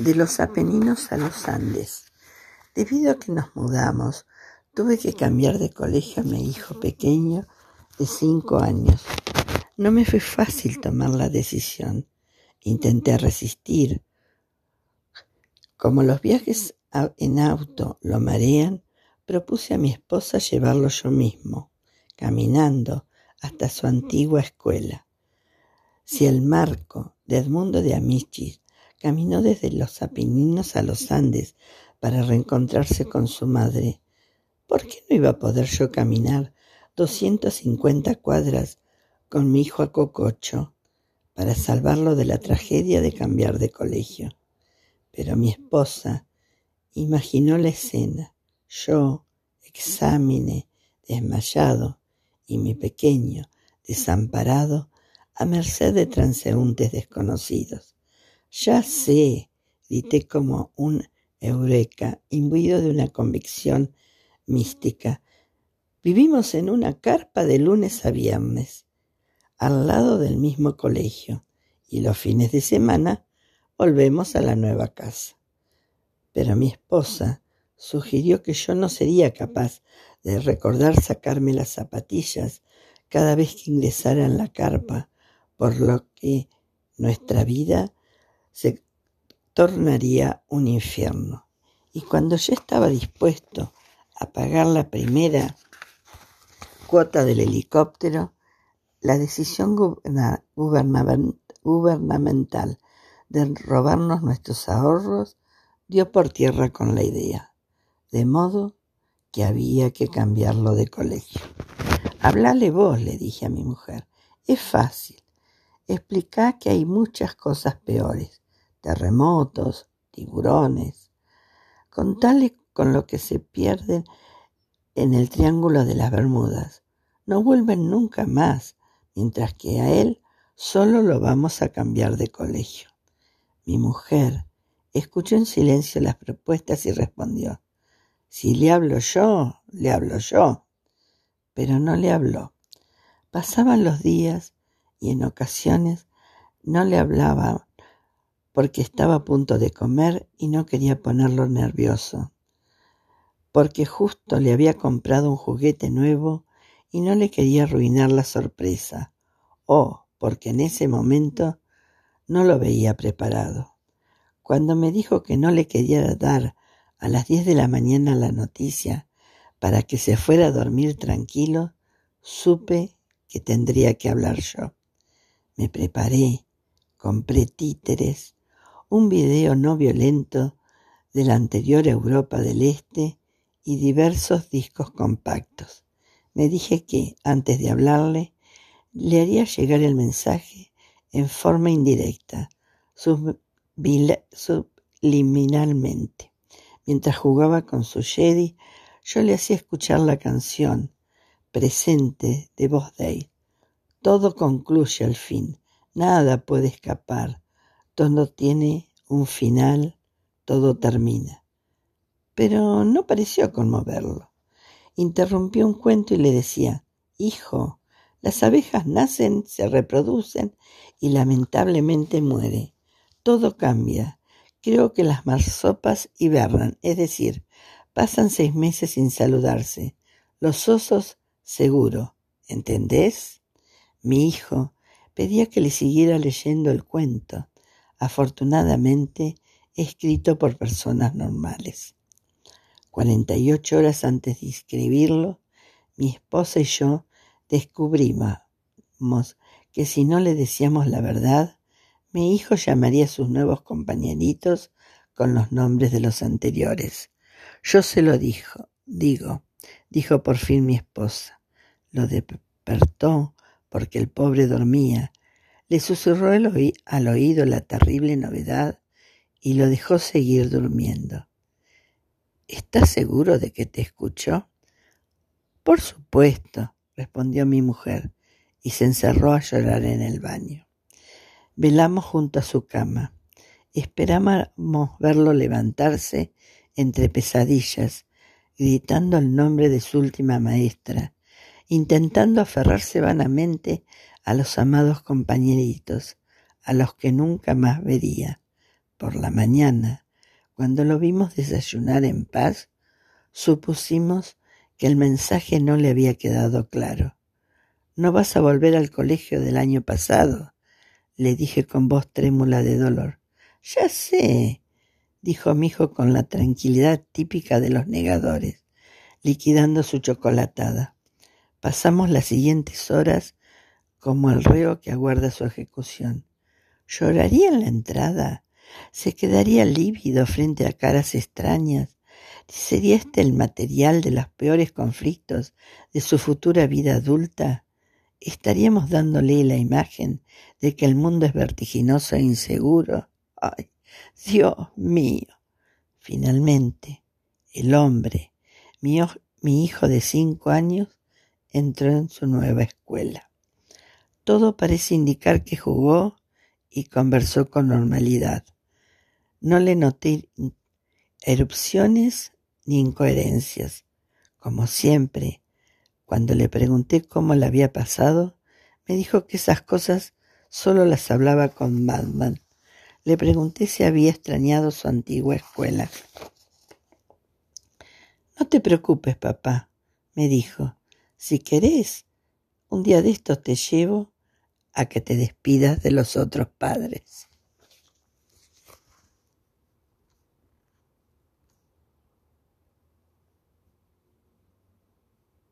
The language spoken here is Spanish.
de los Apeninos a los Andes. Debido a que nos mudamos, tuve que cambiar de colegio a mi hijo pequeño de cinco años. No me fue fácil tomar la decisión. Intenté resistir. Como los viajes en auto lo marean, propuse a mi esposa llevarlo yo mismo, caminando hasta su antigua escuela. Si el marco de Edmundo de Amichis caminó desde los Apeninos a los Andes para reencontrarse con su madre, ¿por qué no iba a poder yo caminar 250 cuadras con mi hijo a Cococho para salvarlo de la tragedia de cambiar de colegio? Pero mi esposa imaginó la escena, yo, exámine, desmayado, y mi pequeño, desamparado, a merced de transeúntes desconocidos. Ya sé, grité como un eureka, imbuido de una convicción mística. Vivimos en una carpa de lunes a viernes, al lado del mismo colegio, y los fines de semana volvemos a la nueva casa. Pero mi esposa sugirió que yo no sería capaz de recordar sacarme las zapatillas cada vez que ingresara en la carpa, por lo que nuestra vida se tornaría un infierno. Y cuando yo estaba dispuesto a pagar la primera cuota del helicóptero, la decisión gubernamental de robarnos nuestros ahorros dio por tierra con la idea, de modo que había que cambiarlo de colegio. Hablale vos, le dije a mi mujer, es fácil. Explica que hay muchas cosas peores, terremotos, tiburones. Contale con lo que se pierden en el Triángulo de las Bermudas. No vuelven nunca más, mientras que a él solo lo vamos a cambiar de colegio. Mi mujer escuchó en silencio las propuestas y respondió, si le hablo yo, le hablo yo. Pero no le habló. Pasaban los días y en ocasiones no le hablaba porque estaba a punto de comer y no quería ponerlo nervioso, porque justo le había comprado un juguete nuevo y no le quería arruinar la sorpresa, o porque en ese momento no lo veía preparado. Cuando me dijo que no le quería dar a las diez de la mañana la noticia para que se fuera a dormir tranquilo, supe que tendría que hablar yo. Me preparé, compré títeres, un video no violento de la anterior Europa del Este y diversos discos compactos. Me dije que, antes de hablarle, le haría llegar el mensaje en forma indirecta, subliminalmente. Mientras jugaba con su Jedi, yo le hacía escuchar la canción presente de Voz todo concluye al fin, nada puede escapar, todo tiene un final, todo termina. Pero no pareció conmoverlo. Interrumpió un cuento y le decía, Hijo, las abejas nacen, se reproducen y lamentablemente muere. Todo cambia. Creo que las marsopas hibernan, es decir, pasan seis meses sin saludarse. Los osos, seguro. ¿Entendés? Mi hijo pedía que le siguiera leyendo el cuento, afortunadamente escrito por personas normales. Cuarenta y ocho horas antes de escribirlo, mi esposa y yo descubrimos que si no le decíamos la verdad, mi hijo llamaría a sus nuevos compañeritos con los nombres de los anteriores. Yo se lo dijo, digo, dijo por fin mi esposa. Lo despertó porque el pobre dormía, le susurró al oído la terrible novedad y lo dejó seguir durmiendo. ¿Estás seguro de que te escuchó? Por supuesto, respondió mi mujer, y se encerró a llorar en el baño. Velamos junto a su cama. Esperábamos verlo levantarse entre pesadillas, gritando el nombre de su última maestra, intentando aferrarse vanamente a los amados compañeritos, a los que nunca más vería. Por la mañana, cuando lo vimos desayunar en paz, supusimos que el mensaje no le había quedado claro. ¿No vas a volver al colegio del año pasado? le dije con voz trémula de dolor. Ya sé, dijo mi hijo con la tranquilidad típica de los negadores, liquidando su chocolatada. Pasamos las siguientes horas como el reo que aguarda su ejecución. ¿Lloraría en la entrada? ¿Se quedaría lívido frente a caras extrañas? ¿Sería este el material de los peores conflictos de su futura vida adulta? ¿Estaríamos dándole la imagen de que el mundo es vertiginoso e inseguro? ¡Ay, Dios mío! Finalmente, el hombre, mi, mi hijo de cinco años, entró en su nueva escuela. Todo parece indicar que jugó y conversó con normalidad. No le noté erupciones ni incoherencias. Como siempre, cuando le pregunté cómo le había pasado, me dijo que esas cosas solo las hablaba con Batman. Le pregunté si había extrañado su antigua escuela. No te preocupes, papá, me dijo. Si querés, un día de estos te llevo a que te despidas de los otros padres.